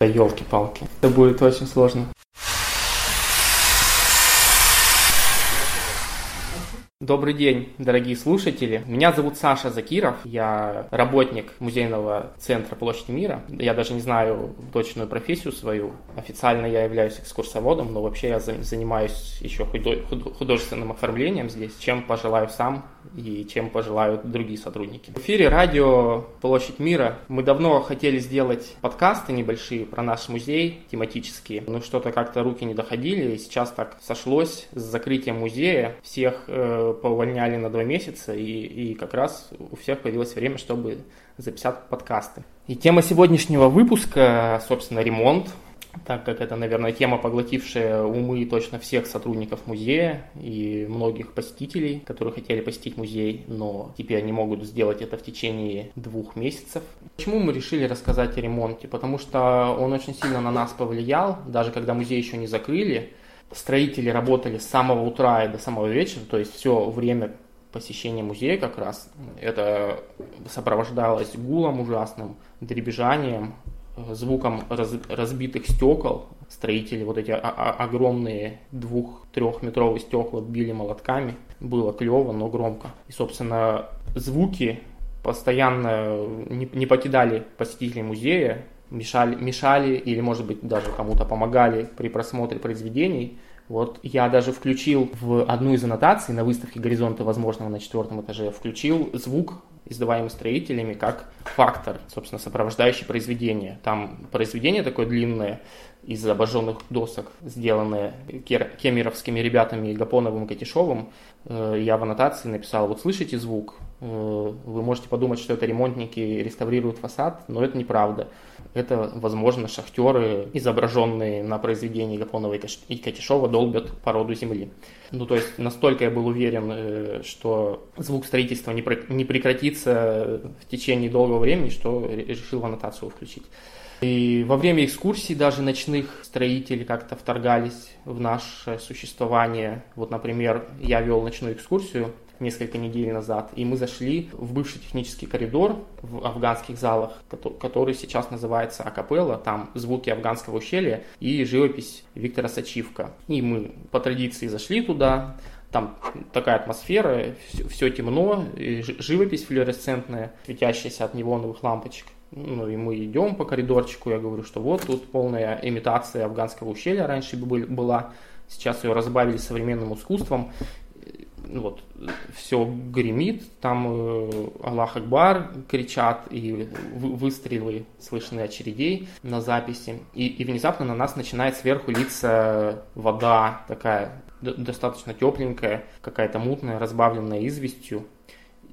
Да елки-палки. Это будет очень сложно. Добрый день, дорогие слушатели. Меня зовут Саша Закиров. Я работник музейного центра Площадь мира. Я даже не знаю точную профессию свою. Официально я являюсь экскурсоводом, но вообще я занимаюсь еще художественным оформлением здесь, чем пожелаю сам и чем пожелают другие сотрудники. В эфире радио Площадь мира. Мы давно хотели сделать подкасты небольшие про наш музей, тематические, но что-то как-то руки не доходили, и сейчас так сошлось с закрытием музея. Всех э, поувольняли на два месяца, и, и как раз у всех появилось время, чтобы записать подкасты. И тема сегодняшнего выпуска, собственно, ремонт, так как это, наверное, тема, поглотившая умы точно всех сотрудников музея и многих посетителей, которые хотели посетить музей, но теперь не могут сделать это в течение двух месяцев. Почему мы решили рассказать о ремонте? Потому что он очень сильно на нас повлиял, даже когда музей еще не закрыли, строители работали с самого утра и до самого вечера, то есть все время посещения музея как раз это сопровождалось гулом ужасным, дребезжанием, звуком раз, разбитых стекол. Строители вот эти огромные двух-трехметровые стекла били молотками. Было клево, но громко. И, собственно, звуки постоянно не, не покидали посетителей музея мешали, мешали или, может быть, даже кому-то помогали при просмотре произведений. Вот я даже включил в одну из аннотаций на выставке «Горизонты возможного» на четвертом этаже, включил звук, издаваемый строителями, как фактор, собственно, сопровождающий произведение. Там произведение такое длинное, из обожженных досок, сделанное кемеровскими ребятами Гапоновым и Катишовым. Э, я в аннотации написал, вот слышите звук? Э, вы можете подумать, что это ремонтники реставрируют фасад, но это неправда. Это, возможно, шахтеры, изображенные на произведении Гапонова и Катишова, долбят породу земли. Ну, то есть настолько я был уверен, э, что звук строительства не прекратится в течение долгого времени, что решил в аннотацию включить. И во время экскурсий даже ночных строители как-то вторгались в наше существование. Вот, например, я вел ночную экскурсию несколько недель назад, и мы зашли в бывший технический коридор в афганских залах, который сейчас называется Акапелла, там звуки афганского ущелья и живопись Виктора Сачивка. И мы по традиции зашли туда, там такая атмосфера, все, все темно, живопись флуоресцентная, светящаяся от неоновых лампочек. Ну и мы идем по коридорчику, я говорю, что вот тут полная имитация афганского ущелья раньше была, сейчас ее разбавили современным искусством. Ну вот, все гремит, там э, Аллах Акбар кричат, и выстрелы слышны очередей на записи. И, и внезапно на нас начинает сверху литься вода такая достаточно тепленькая, какая-то мутная, разбавленная известью.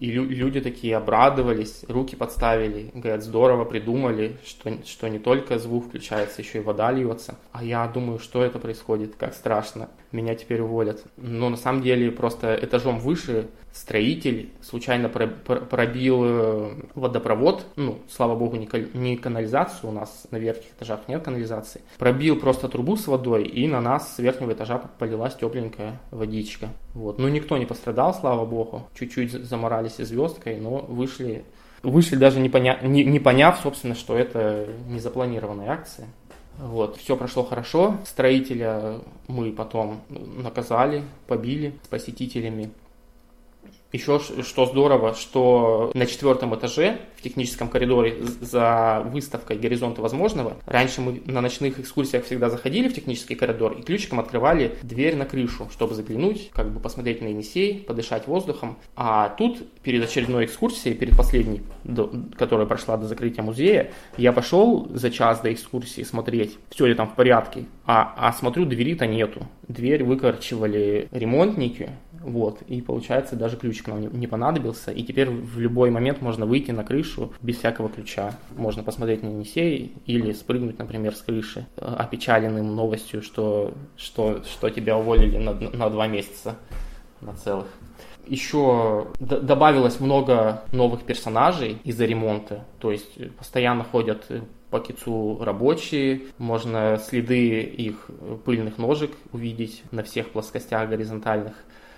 И люди такие обрадовались, руки подставили, говорят, здорово придумали, что, что не только звук включается, еще и вода льется. А я думаю, что это происходит, как страшно, меня теперь уволят. Но на самом деле просто этажом выше строитель случайно пробил э, водопровод, ну, слава богу, не канализацию, у нас на верхних этажах нет канализации, пробил просто трубу с водой, и на нас с верхнего этажа полилась тепленькая водичка. Вот. Ну, никто не пострадал, слава богу, чуть-чуть заморались и звездкой, но вышли, вышли даже не, поня... не, не поняв, собственно, что это незапланированная акция. Вот, все прошло хорошо. Строителя мы потом наказали, побили с посетителями. Еще что здорово, что на четвертом этаже в техническом коридоре за выставкой «Горизонты возможного» раньше мы на ночных экскурсиях всегда заходили в технический коридор и ключиком открывали дверь на крышу, чтобы заглянуть, как бы посмотреть на Енисей, подышать воздухом. А тут перед очередной экскурсией, перед последней, которая прошла до закрытия музея, я пошел за час до экскурсии смотреть, все ли там в порядке, а, а смотрю, двери-то нету. Дверь выкорчивали ремонтники, вот, и получается даже нам не, понадобился, и теперь в любой момент можно выйти на крышу без всякого ключа. Можно посмотреть на Енисей или спрыгнуть, например, с крыши, э, опечаленным новостью, что, что, что тебя уволили на, на два месяца, на целых. Еще добавилось много новых персонажей из-за ремонта, то есть постоянно ходят по кицу рабочие, можно следы их пыльных ножек увидеть на всех плоскостях горизонтальных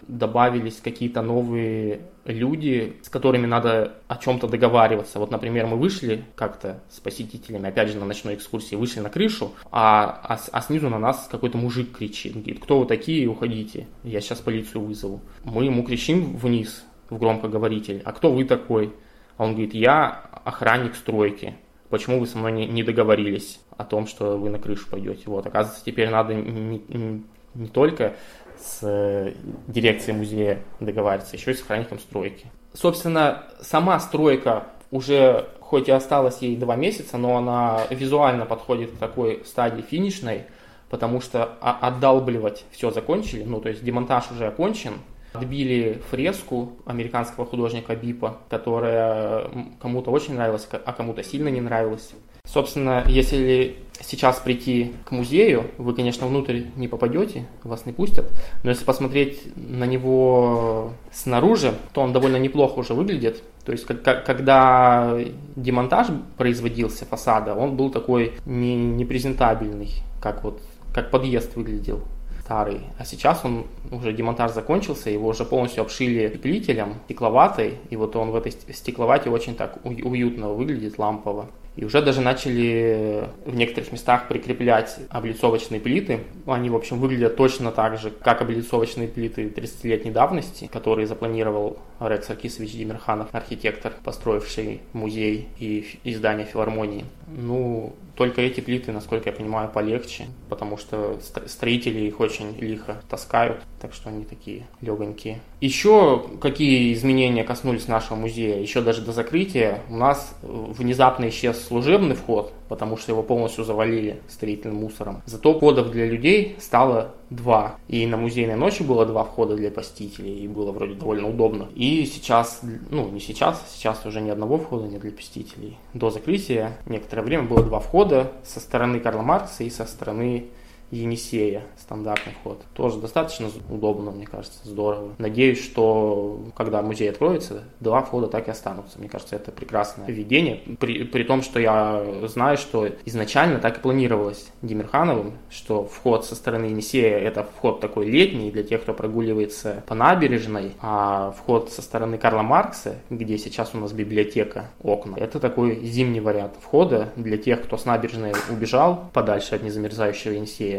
добавились какие-то новые люди, с которыми надо о чем-то договариваться. Вот, например, мы вышли как-то с посетителями, опять же, на ночной экскурсии, вышли на крышу, а, а, а снизу на нас какой-то мужик кричит. Говорит, кто вы такие, уходите, я сейчас полицию вызову. Мы ему кричим вниз в громкоговоритель, а кто вы такой? А он говорит, я охранник стройки. Почему вы со мной не, договорились о том, что вы на крышу пойдете? Вот, оказывается, теперь надо не, не, не только с э, дирекцией музея договариваться, еще и с охранником стройки. Собственно, сама стройка уже, хоть и осталось ей два месяца, но она визуально подходит к такой стадии финишной, потому что отдалбливать все закончили, ну то есть демонтаж уже окончен, отбили фреску американского художника Бипа, которая кому-то очень нравилась, а кому-то сильно не нравилась. Собственно, если сейчас прийти к музею, вы, конечно, внутрь не попадете, вас не пустят, но если посмотреть на него снаружи, то он довольно неплохо уже выглядит. То есть, когда демонтаж производился фасада, он был такой не, непрезентабельный, как вот как подъезд выглядел старый. А сейчас он уже демонтаж закончился, его уже полностью обшили петлителем, стекловатой, и вот он в этой стекловате очень так уютно выглядит, лампово. И уже даже начали в некоторых местах прикреплять облицовочные плиты. Они, в общем, выглядят точно так же, как облицовочные плиты 30-летней давности, которые запланировал Рекс Аркисович Демирханов, архитектор, построивший музей и издание филармонии. Ну, только эти плиты, насколько я понимаю, полегче, потому что строители их очень лихо таскают, так что они такие легонькие. Еще какие изменения коснулись нашего музея? Еще даже до закрытия у нас внезапно исчез служебный вход, потому что его полностью завалили строительным мусором. Зато входов для людей стало два. И на музейной ночи было два входа для посетителей, и было вроде довольно удобно. И сейчас, ну не сейчас, сейчас уже ни одного входа нет для посетителей. До закрытия некоторое время было два входа со стороны Карла Маркса и со стороны Енисея, стандартный вход. Тоже достаточно удобно, мне кажется, здорово. Надеюсь, что когда музей откроется, два входа так и останутся. Мне кажется, это прекрасное введение. При, при том, что я знаю, что изначально так и планировалось Демирхановым, что вход со стороны Енисея это вход такой летний для тех, кто прогуливается по набережной, а вход со стороны Карла Маркса, где сейчас у нас библиотека, окна, это такой зимний вариант входа для тех, кто с набережной убежал подальше от незамерзающего Енисея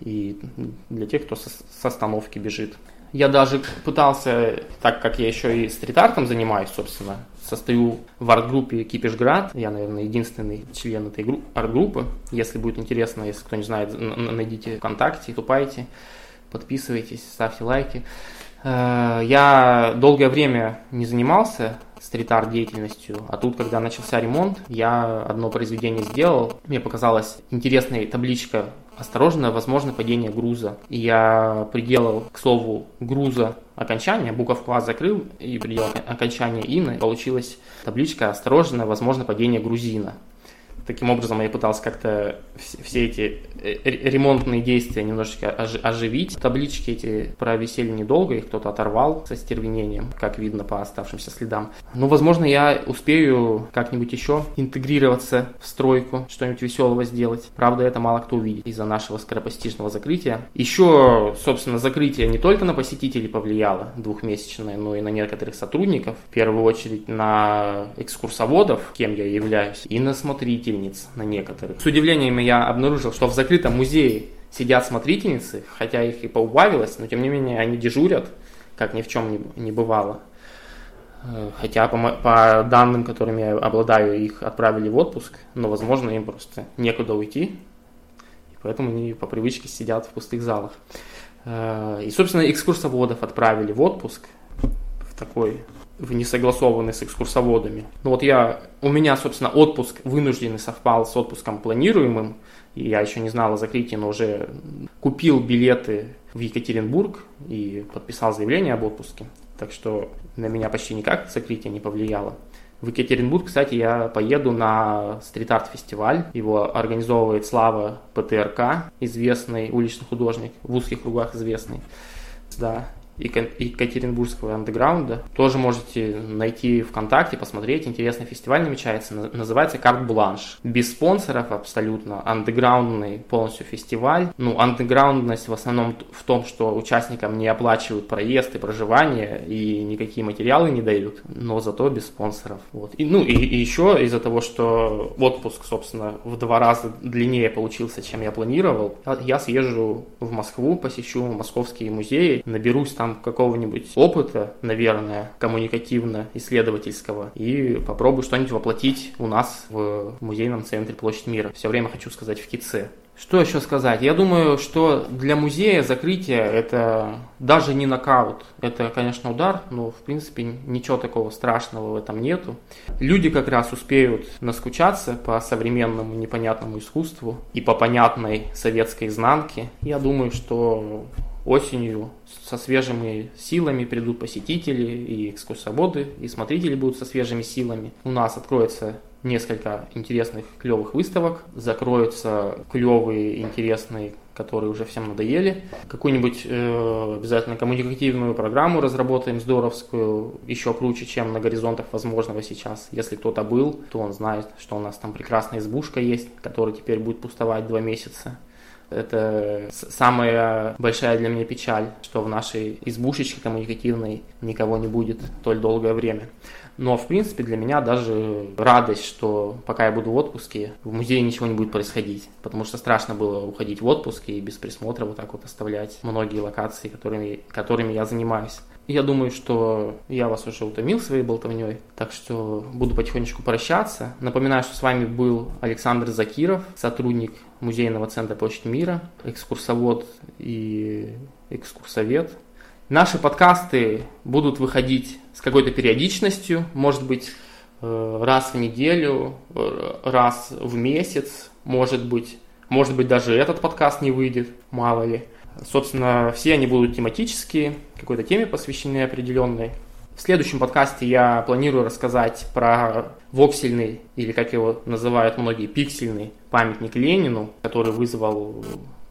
и для тех, кто с остановки бежит. Я даже пытался, так как я еще и стрит-артом занимаюсь, собственно, состою в арт-группе Кипишград. Я, наверное, единственный член этой арт-группы. Если будет интересно, если кто не знает, найдите ВКонтакте, тупайте, подписывайтесь, ставьте лайки. Э, я долгое время не занимался стрит-арт деятельностью, а тут, когда начался ремонт, я одно произведение сделал. Мне показалась интересная табличка осторожно, возможно падение груза. И я приделал, к слову, груза окончания, буковку А закрыл и приделал окончание ИНы. Получилась табличка «Осторожно, возможно падение грузина». Таким образом, я пытался как-то все эти э, ремонтные действия немножечко оживить. Таблички эти провисели недолго, их кто-то оторвал со стервенением, как видно по оставшимся следам. Но, ну, возможно, я успею как-нибудь еще интегрироваться в стройку, что-нибудь веселого сделать. Правда, это мало кто увидит из-за нашего скоропостижного закрытия. Еще, собственно, закрытие не только на посетителей повлияло двухмесячное, но и на некоторых сотрудников. В первую очередь на экскурсоводов, кем я являюсь, и на смотрителей смотрительниц на некоторых. С удивлением я обнаружил, что в закрытом музее сидят смотрительницы, хотя их и поубавилось, но тем не менее они дежурят, как ни в чем не, бывало. Э, хотя по, по данным, которыми я обладаю, их отправили в отпуск, но, возможно, им просто некуда уйти, и поэтому они по привычке сидят в пустых залах. Э, и, собственно, экскурсоводов отправили в отпуск в такой в несогласованный с экскурсоводами. Ну вот я, у меня, собственно, отпуск вынужденный совпал с отпуском планируемым, и я еще не знал о закрытии, но уже купил билеты в Екатеринбург и подписал заявление об отпуске. Так что на меня почти никак закрытие не повлияло. В Екатеринбург, кстати, я поеду на стрит-арт фестиваль. Его организовывает Слава ПТРК, известный уличный художник, в узких кругах известный. Да, Екатеринбургского андеграунда. Тоже можете найти ВКонтакте, посмотреть. Интересный фестиваль намечается. Называется «Карт Бланш». Без спонсоров абсолютно. Андеграундный полностью фестиваль. Ну, андеграундность в основном в том, что участникам не оплачивают проезд и проживание, и никакие материалы не дают, но зато без спонсоров. Вот. И, ну, и, и еще из-за того, что отпуск, собственно, в два раза длиннее получился, чем я планировал, я съезжу в Москву, посещу московские музеи, наберусь там какого-нибудь опыта, наверное, коммуникативно-исследовательского, и попробую что-нибудь воплотить у нас в музейном центре Площадь Мира. Все время хочу сказать в КИЦе. Что еще сказать? Я думаю, что для музея закрытие это даже не нокаут. Это, конечно, удар, но в принципе ничего такого страшного в этом нету. Люди как раз успеют наскучаться по современному непонятному искусству и по понятной советской изнанке. Я думаю, что осенью со свежими силами придут посетители и экскурсоводы, и смотрители будут со свежими силами. У нас откроется несколько интересных клевых выставок, закроются клевые, интересные, которые уже всем надоели. Какую-нибудь э, обязательно коммуникативную программу разработаем здоровскую, еще круче, чем на горизонтах возможного сейчас. Если кто-то был, то он знает, что у нас там прекрасная избушка есть, которая теперь будет пустовать два месяца. Это самая большая для меня печаль, что в нашей избушечке коммуникативной никого не будет столь долгое время. Но, в принципе, для меня даже радость, что пока я буду в отпуске, в музее ничего не будет происходить. Потому что страшно было уходить в отпуск и без присмотра вот так вот оставлять многие локации, которыми, которыми я занимаюсь. Я думаю, что я вас уже утомил своей болтовней, так что буду потихонечку прощаться. Напоминаю, что с вами был Александр Закиров, сотрудник Музейного центра Площадь Мира, экскурсовод и экскурсовед. Наши подкасты будут выходить с какой-то периодичностью, может быть, э, раз в неделю, э, раз в месяц, может быть, может быть, даже этот подкаст не выйдет, мало ли. Собственно, все они будут тематические, какой-то теме посвящены определенной. В следующем подкасте я планирую рассказать про воксельный, или как его называют многие, пиксельный памятник Ленину, который вызвал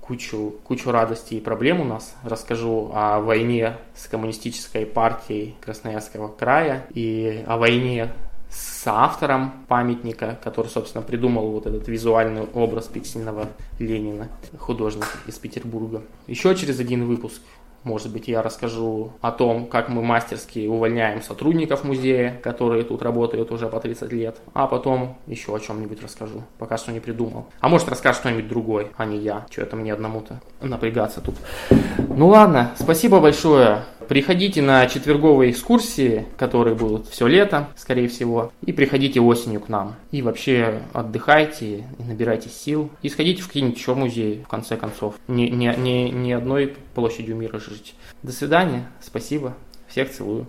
кучу, кучу радости и проблем у нас. Расскажу о войне с коммунистической партией Красноярского края и о войне с автором памятника, который, собственно, придумал вот этот визуальный образ пиксельного Ленина, художник из Петербурга. Еще через один выпуск может быть, я расскажу о том, как мы мастерски увольняем сотрудников музея, которые тут работают уже по 30 лет. А потом еще о чем-нибудь расскажу. Пока что не придумал. А может расскажет кто-нибудь другой, а не я. Что это мне одному-то напрягаться тут. Ну ладно, спасибо большое. Приходите на четверговые экскурсии, которые будут все лето, скорее всего, и приходите осенью к нам. И вообще отдыхайте, и набирайте сил, и сходите в какие-нибудь еще музеи, в конце концов. Не, не, не, не одной площадью мира жить. До свидания, спасибо, всех целую.